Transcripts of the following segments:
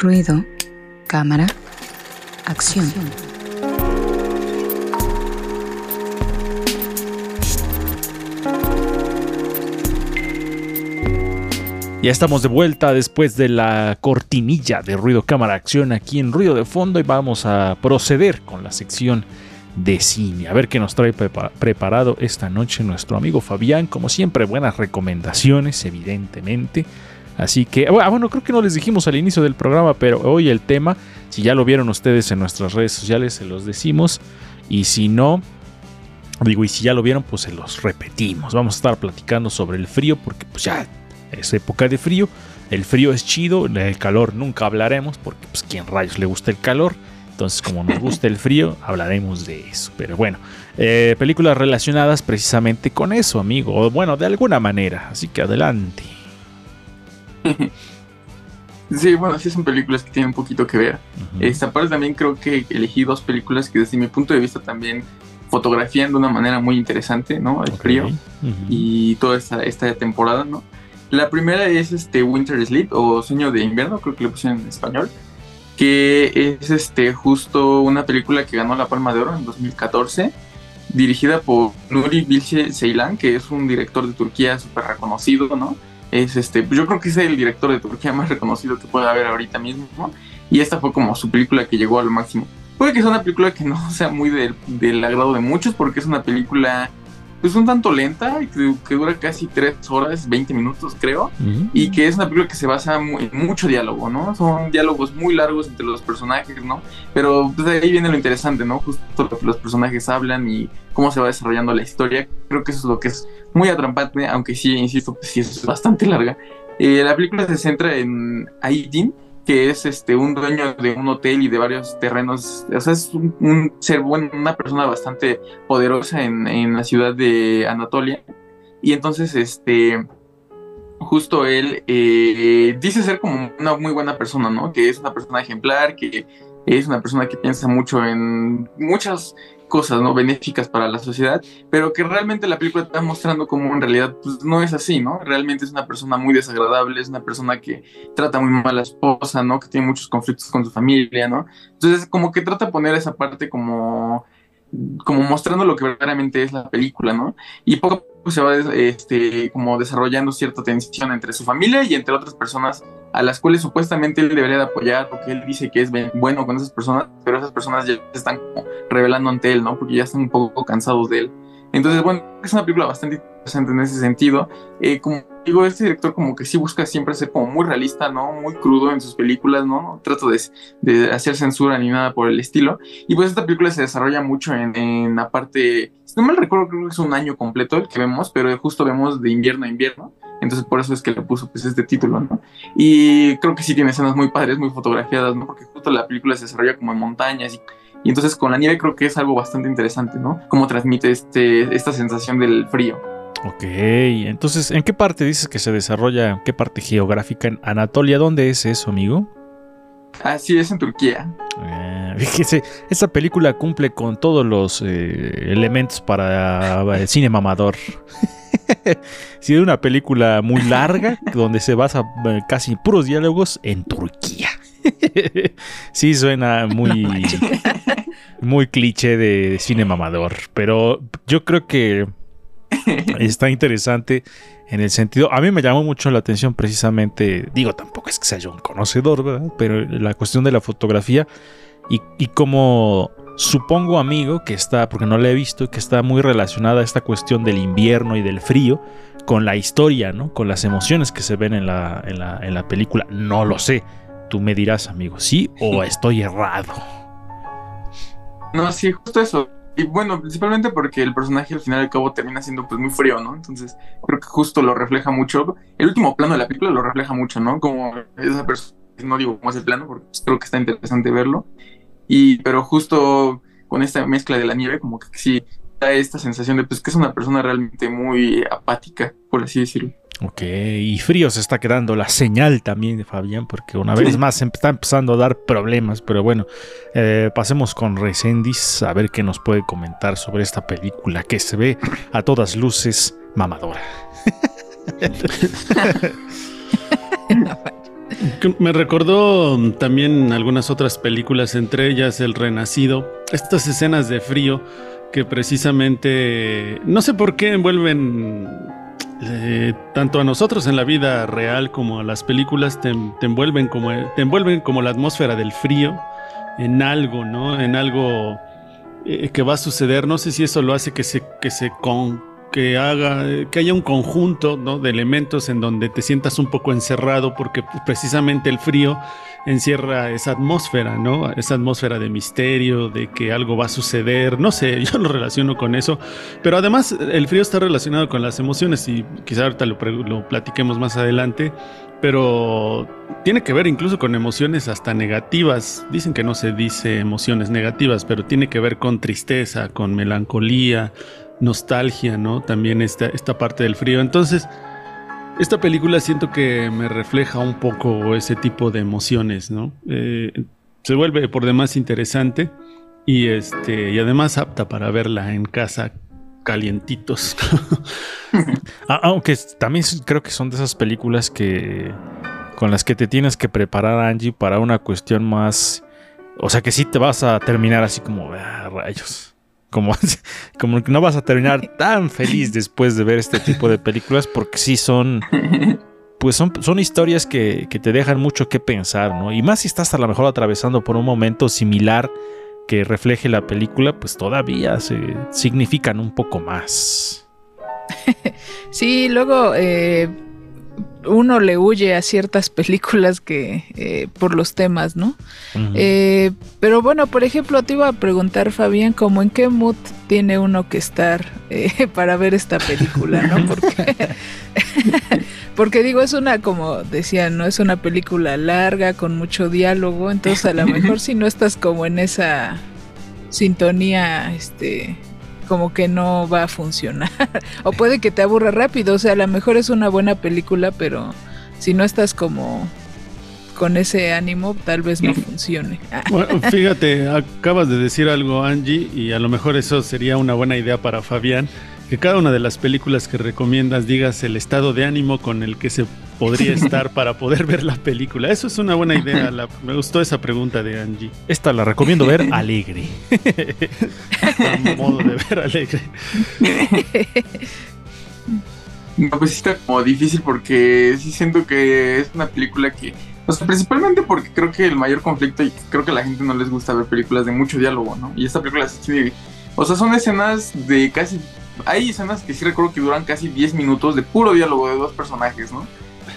Ruido, cámara, acción. Ya estamos de vuelta después de la cortinilla de ruido cámara acción aquí en ruido de fondo y vamos a proceder con la sección de cine. A ver qué nos trae preparado esta noche nuestro amigo Fabián. Como siempre, buenas recomendaciones, evidentemente. Así que, ah, bueno, creo que no les dijimos al inicio del programa, pero hoy el tema, si ya lo vieron ustedes en nuestras redes sociales, se los decimos. Y si no, digo, y si ya lo vieron, pues se los repetimos. Vamos a estar platicando sobre el frío, porque pues ya es época de frío. El frío es chido, el calor nunca hablaremos porque pues quién rayos le gusta el calor. Entonces como nos gusta el frío, hablaremos de eso. Pero bueno, eh, películas relacionadas precisamente con eso, amigo. Bueno, de alguna manera. Así que adelante. Sí, bueno, sí son películas que tienen un poquito que ver. Esta parte también creo que elegí dos películas que desde mi punto de vista también fotografían de una manera muy interesante, ¿no? El frío y toda esta, esta temporada, ¿no? La primera es este Winter Sleep o Sueño de Invierno, creo que le pusieron en español, que es este justo una película que ganó la Palma de Oro en 2014, dirigida por Nuri Bilge Ceylan, que es un director de Turquía súper reconocido, ¿no? Es este, yo creo que es el director de Turquía más reconocido que pueda haber ahorita mismo, ¿no? Y esta fue como su película que llegó al máximo. Puede que sea una película que no sea muy del, del agrado de muchos, porque es una película pues un tanto lenta, que, que dura casi 3 horas, 20 minutos creo, y que es una película que se basa en mucho diálogo, ¿no? Son diálogos muy largos entre los personajes, ¿no? Pero pues, de ahí viene lo interesante, ¿no? Justo lo que los personajes hablan y cómo se va desarrollando la historia. Creo que eso es lo que es muy atrampante, aunque sí, insisto, pues sí es bastante larga. Eh, la película se centra en Aidin, que es este un dueño de un hotel y de varios terrenos, o sea, es un, ser bueno, una persona bastante poderosa en, la ciudad de Anatolia. Y entonces, este, justo él eh, dice ser como una muy buena persona, ¿no? Que es una persona ejemplar, que es una persona que piensa mucho en muchas cosas no benéficas para la sociedad, pero que realmente la película está mostrando como en realidad pues, no es así, ¿no? Realmente es una persona muy desagradable, es una persona que trata muy mal a la esposa, ¿no? Que tiene muchos conflictos con su familia, ¿no? Entonces como que trata de poner esa parte como como mostrando lo que verdaderamente es la película, ¿no? Y poco a poco se va este, como desarrollando cierta tensión entre su familia y entre otras personas a las cuales supuestamente él debería de apoyar porque él dice que es bueno con esas personas, pero esas personas ya están como revelando ante él, ¿no? Porque ya están un poco cansados de él. Entonces, bueno, es una película bastante interesante en ese sentido. Eh, como digo, este director como que sí busca siempre ser como muy realista, ¿no? Muy crudo en sus películas, ¿no? No trato de, de, hacer censura ni nada por el estilo. Y pues esta película se desarrolla mucho en, en la parte, si no mal recuerdo, creo que es un año completo el que vemos, pero justo vemos de invierno a invierno. Entonces por eso es que le puso pues este título, ¿no? Y creo que sí tiene escenas muy padres, muy fotografiadas, ¿no? Porque justo la película se desarrolla como en montañas y y entonces con la nieve creo que es algo bastante interesante, ¿no? Cómo transmite este, esta sensación del frío. Ok, entonces, ¿en qué parte dices que se desarrolla, en qué parte geográfica en Anatolia? ¿Dónde es eso, amigo? Ah, sí, es en Turquía. Eh, fíjese, esta película cumple con todos los eh, elementos para el cine mamador. sí, es una película muy larga, donde se basa eh, casi puros diálogos en Turquía. sí, suena muy, muy cliché de cine mamador, pero yo creo que está interesante en el sentido, a mí me llamó mucho la atención precisamente, digo, tampoco es que sea yo un conocedor, ¿verdad? pero la cuestión de la fotografía y, y como supongo amigo que está, porque no la he visto, que está muy relacionada a esta cuestión del invierno y del frío con la historia, ¿no? Con las emociones que se ven en la, en la, en la película. No lo sé. Tú me dirás, amigo, ¿sí o estoy errado? No, sí, justo eso. Y bueno, principalmente porque el personaje al final y al cabo termina siendo pues muy frío, ¿no? Entonces creo que justo lo refleja mucho. El último plano de la película lo refleja mucho, ¿no? Como esa persona, no digo cómo es el plano, porque creo que está interesante verlo. Y, pero justo con esta mezcla de la nieve, como que sí da esta sensación de pues que es una persona realmente muy apática, por así decirlo. Ok, y frío se está quedando la señal también de Fabián, porque una vez más está empezando a dar problemas, pero bueno, eh, pasemos con Resendis a ver qué nos puede comentar sobre esta película que se ve a todas luces mamadora. Me recordó también algunas otras películas, entre ellas El Renacido, estas escenas de frío que precisamente, no sé por qué envuelven eh, tanto a nosotros en la vida real como a las películas, te, envuelven como, te envuelven como la atmósfera del frío en algo, ¿no? En algo eh, que va a suceder. No sé si eso lo hace que se, que se con, que haga, que haya un conjunto de elementos en donde te sientas un poco encerrado, porque precisamente el frío encierra esa atmósfera, ¿no? Esa atmósfera de misterio, de que algo va a suceder, no sé, yo lo relaciono con eso, pero además el frío está relacionado con las emociones y quizá ahorita lo, lo platiquemos más adelante, pero tiene que ver incluso con emociones hasta negativas. Dicen que no se dice emociones negativas, pero tiene que ver con tristeza, con melancolía, nostalgia, ¿no? También esta, esta parte del frío. Entonces, esta película siento que me refleja un poco ese tipo de emociones, ¿no? Eh, se vuelve por demás interesante y, este, y además apta para verla en casa calientitos. Ah, aunque también creo que son de esas películas que con las que te tienes que preparar, Angie, para una cuestión más... O sea que sí te vas a terminar así como, ah, rayos. Como, como que no vas a terminar tan feliz después de ver este tipo de películas porque sí son... Pues son, son historias que, que te dejan mucho que pensar, ¿no? Y más si estás a lo mejor atravesando por un momento similar que refleje la película, pues todavía se significan un poco más. sí, luego eh, uno le huye a ciertas películas que eh, por los temas, ¿no? Eh, pero bueno, por ejemplo, te iba a preguntar, Fabián, como en qué mood tiene uno que estar eh, para ver esta película, ¿no? Porque, porque digo, es una, como decía, no es una película larga con mucho diálogo, entonces a lo mejor si no estás como en esa sintonía, este, como que no va a funcionar. o puede que te aburra rápido, o sea, a lo mejor es una buena película, pero si no estás como con ese ánimo, tal vez no funcione. bueno, fíjate, acabas de decir algo, Angie, y a lo mejor eso sería una buena idea para Fabián que cada una de las películas que recomiendas digas el estado de ánimo con el que se podría estar para poder ver la película. Eso es una buena idea. me gustó esa pregunta de Angie. Esta la recomiendo ver alegre. A modo de ver alegre. No, pues está como difícil porque sí siento que es una película que, o sea, principalmente porque creo que el mayor conflicto y creo que a la gente no les gusta ver películas de mucho diálogo, ¿no? Y esta película sí, o sea, son escenas de casi hay escenas que sí recuerdo que duran casi 10 minutos de puro diálogo de dos personajes, ¿no?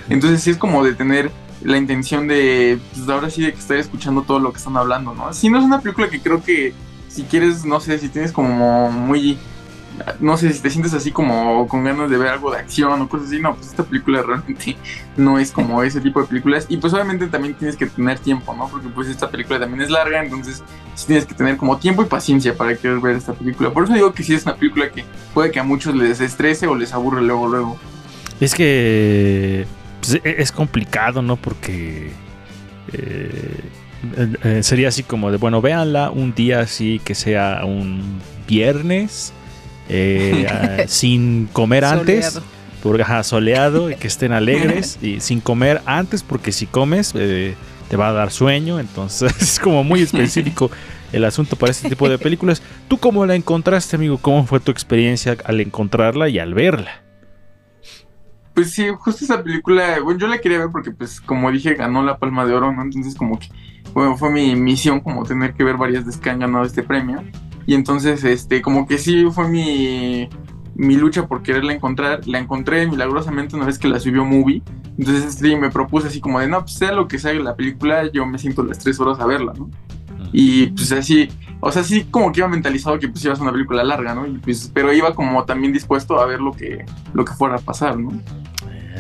Entonces sí es como de tener la intención de, pues ahora sí, de que estar escuchando todo lo que están hablando, ¿no? Sí, no es una película que creo que si quieres, no sé, si tienes como muy no sé si te sientes así como con ganas de ver algo de acción o cosas así, no, pues esta película realmente no es como ese tipo de películas y pues obviamente también tienes que tener tiempo, ¿no? Porque pues esta película también es larga, entonces sí tienes que tener como tiempo y paciencia para querer ver esta película. Por eso digo que sí es una película que puede que a muchos les estrese o les aburre luego, luego. Es que pues, e-, es complicado, ¿no? Porque... Eh, eh, sería así como de, bueno, véanla un día así que sea un viernes eh, sin comer antes. Porque, soleado y que estén alegres y sin comer antes porque si comes eh, te va a dar sueño, entonces es como muy específico el asunto para este tipo de películas. ¿Tú cómo la encontraste, amigo? ¿Cómo fue tu experiencia al encontrarla y al verla? Pues sí, justo esa película, bueno, yo la quería ver porque pues como dije ganó la Palma de Oro, ¿no? Entonces como que bueno, fue mi misión como tener que ver varias de que han ganado este premio. Y entonces, este, como que sí fue mi, mi lucha por quererla encontrar. La encontré milagrosamente una vez que la subió Movie. Entonces sí, me propuse así como de, no, pues sea lo que sea la película, yo me siento las tres horas a verla, ¿no? Y pues así, o sea, sí como que iba mentalizado que pues iba a ser una película larga, ¿no? Y pues, pero iba como también dispuesto a ver lo que, lo que fuera a pasar, ¿no?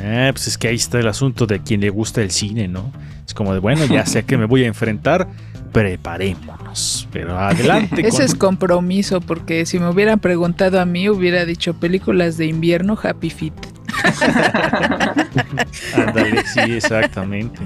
Eh, pues es que ahí está el asunto de quien le gusta el cine, ¿no? Es como de, bueno, ya sé a qué me voy a enfrentar, preparémonos. Pero adelante. Ese es compromiso, porque si me hubieran preguntado a mí, hubiera dicho películas de invierno Happy Feet. Ándale, sí, exactamente.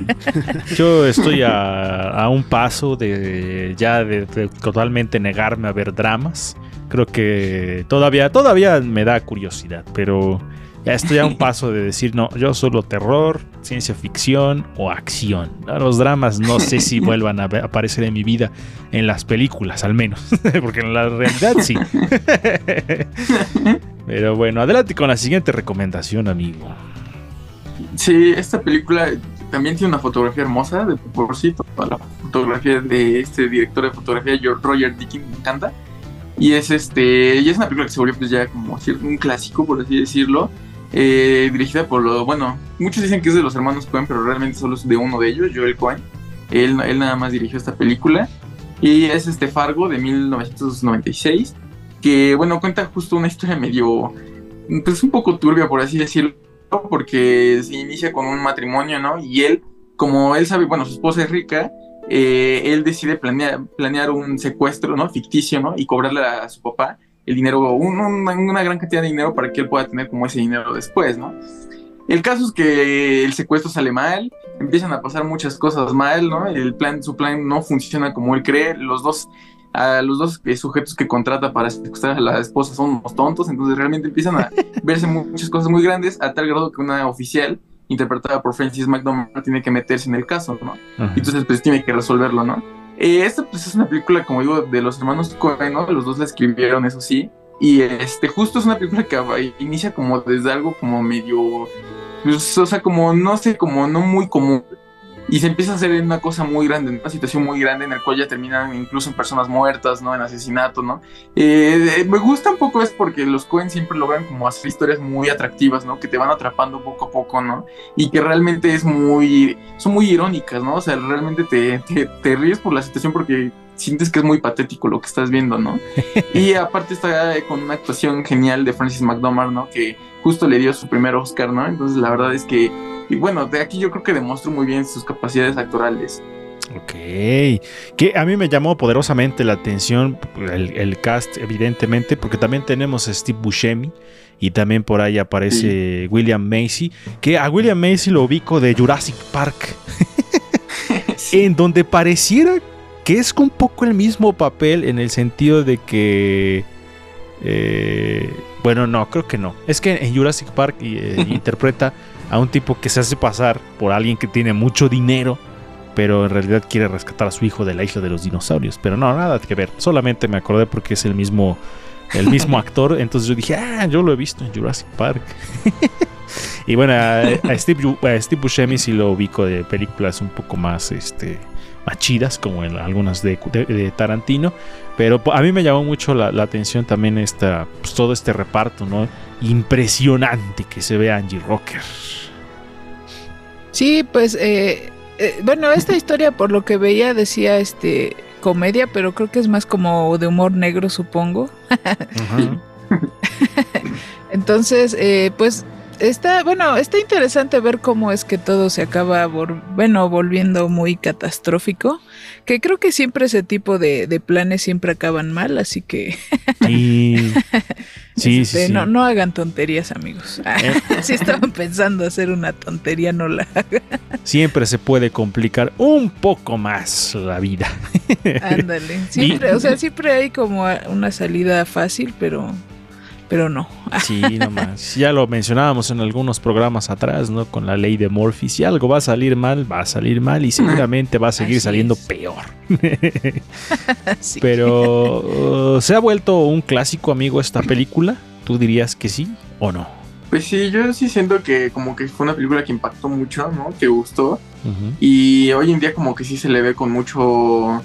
Yo estoy a, un paso de ya de, totalmente negarme a ver dramas. Creo que todavía, todavía me da curiosidad, pero Ya estoy a un paso de decir, no, yo solo terror, ciencia ficción o acción. Los dramas no sé si vuelvan a aparecer en mi vida en las películas, al menos, porque en la realidad sí. Pero bueno, adelante con la siguiente recomendación, amigo. Sí, esta película también tiene una fotografía hermosa, de por sí, toda la fotografía de este director de fotografía, Roger Dickens, me encanta. Y es este, y es una película que se volvió pues ya como un clásico, por así decirlo. Eh, dirigida por lo, bueno, muchos dicen que es de los hermanos Cohen, pero realmente solo es de uno de ellos, Joel Cohen. Él, él nada más dirigió esta película. Y es este Fargo de 1996, que bueno, cuenta justo una historia medio, pues un poco turbia, por así decirlo, porque se inicia con un matrimonio, ¿no? Y él, como él sabe, bueno, su esposa es rica, eh, él decide planear, planear un secuestro, ¿no? Ficticio, ¿no? Y cobrarle a su papá el dinero, una gran cantidad de dinero para que él pueda tener como ese dinero después, ¿no? El caso es que el secuestro sale mal, empiezan a pasar muchas cosas mal, ¿no? El plan, su plan no funciona como él cree, los dos, a los dos sujetos que contrata para secuestrar a la esposa son unos tontos, entonces realmente empiezan a verse muchas cosas muy grandes, a tal grado que una oficial interpretada por Francis McDormand tiene que meterse en el caso, ¿no? Entonces pues tiene que resolverlo, ¿no? Eh, esta pues es una película, como digo, de los hermanos Coen, ¿no? Los dos la escribieron, eso sí. Y este, justo es una película que inicia como desde algo como medio, pues, o sea, como no sé, como no muy común y se empieza a hacer una cosa muy grande, una situación muy grande en la cual ya terminan incluso en personas muertas, ¿no? En asesinato, ¿no? Eh, me gusta un poco es porque los Cohen siempre logran como hacer historias muy atractivas, ¿no? Que te van atrapando poco a poco, ¿no? Y que realmente es muy, son muy irónicas, ¿no? O sea, realmente te, te, te ríes por la situación porque sientes que es muy patético lo que estás viendo, ¿no? y aparte está con una actuación genial de Francis McDormand, ¿no? Que justo le dio su primer Oscar, ¿no? Entonces la verdad es que y bueno, de aquí yo creo que demostró muy bien sus capacidades actorales. Ok, que a mí me llamó poderosamente la atención el, cast, evidentemente, porque también tenemos a Steve Buscemi y también por ahí aparece William Macy, que a William Macy lo ubico de Jurassic Park, en donde pareciera que es un poco el mismo papel en el sentido de que... Eh, bueno, no, creo que no. Es que en Jurassic Park eh, interpreta a un tipo que se hace pasar por alguien que tiene mucho dinero, pero en realidad quiere rescatar a su hijo de la isla de los dinosaurios. Pero no, nada que ver. Solamente me acordé porque es el mismo, el mismo actor. Entonces yo dije, ah, yo lo he visto en Jurassic Park. y bueno, a, Steve, a Steve Buscemi sí lo ubico de películas un poco más, este, más chidas, como en algunas de, Tarantino. Pero a mí me llamó mucho la, atención también esta, pues, todo este reparto, ¿no? Impresionante que se ve Angie Rocker. Sí, pues, eh, eh, bueno, esta historia por lo que veía decía este comedia, pero creo que es más como de humor negro, supongo. Entonces, eh, pues está, bueno, está interesante ver cómo es que todo se acaba, bueno, volviendo muy catastrófico. Que creo que siempre ese tipo de, planes siempre acaban mal, así que. sí, sí, este, No, no hagan tonterías, amigos. Eh. si estaban pensando hacer una tontería, no la hagan. Siempre se puede complicar un poco más la vida. Ándale. Siempre, o sea, siempre hay como una salida fácil, pero pero no. Sí, nomás. Ya lo mencionábamos en algunos programas atrás, ¿no? Con la ley de Morphy. Si algo va a salir mal, va a salir mal y seguramente va a seguir saliendo peor. Pero, ¿se ha vuelto un clásico, amigo, esta película? ¿Tú dirías que sí o no? Pues sí, yo sí siento que como que fue una película que impactó mucho, ¿no? Que gustó. Y hoy en día como que sí se le ve con mucho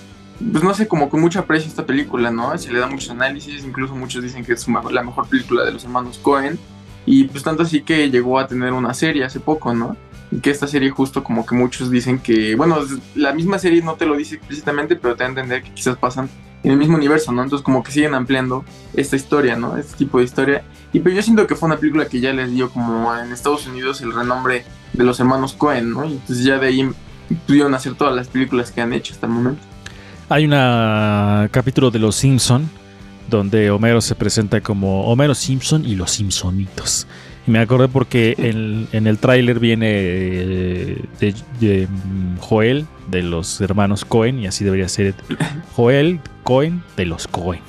pues no sé, como con mucho aprecio esta película, ¿no? Se le da muchos análisis, incluso muchos dicen que es la mejor película de los hermanos Cohen. Y pues tanto así que llegó a tener una serie hace poco, ¿no? Y que esta serie justo como que muchos dicen que, bueno, la misma serie no te lo dice explícitamente, pero te da a entender que quizás pasan en el mismo universo, ¿no? Entonces como que siguen ampliando esta historia, ¿no? Este tipo de historia. Y pero yo siento que fue una película que ya les dio como en Estados Unidos el renombre de los hermanos Cohen, ¿no? Y entonces ya de ahí pudieron hacer todas las películas que han hecho hasta el momento. Hay un capítulo de Los Simpson donde Homero se presenta como Homero Simpson y los Simpsonitos. Y me acordé porque en, el tráiler viene eh, de, mm, Joel de los hermanos Cohen y así debería ser Joel Cohen de los Cohen.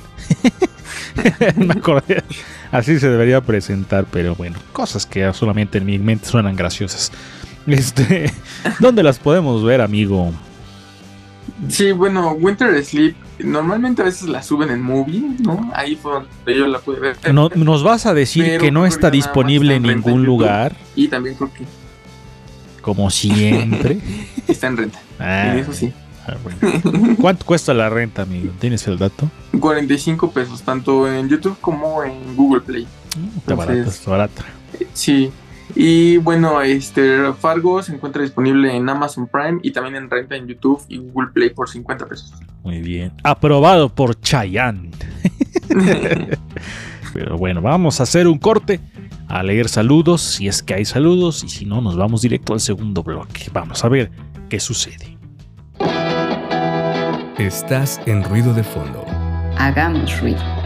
me acordé Así se debería presentar, pero bueno, cosas que solamente en mi mente suenan graciosas. Este, ¿dónde las podemos ver, amigo? Sí, bueno, Winter Sleep normalmente a veces la suben en movie, ¿no? Ahí fue donde yo la pude ver. No, ¿Nos vas a decir que no está disponible en ningún lugar? Y también creo que. Como siempre. está en renta. Ah, eso sí. Ah, ¿Cuánto cuesta la renta, amigo? ¿Tienes el dato? 45 pesos, tanto en YouTube como en Google Play. Mm, barata, está barata. Sí. Y bueno, este Fargo se encuentra disponible en Amazon Prime y también en renta en YouTube y Google Play por 50 pesos. Muy bien. Aprobado por Chayanne. Pero bueno, vamos a hacer un corte, a leer saludos, si es que hay saludos, y si no, nos vamos directo al segundo bloque. Vamos a ver qué sucede. Estás en ruido de fondo. Hagamos ruido.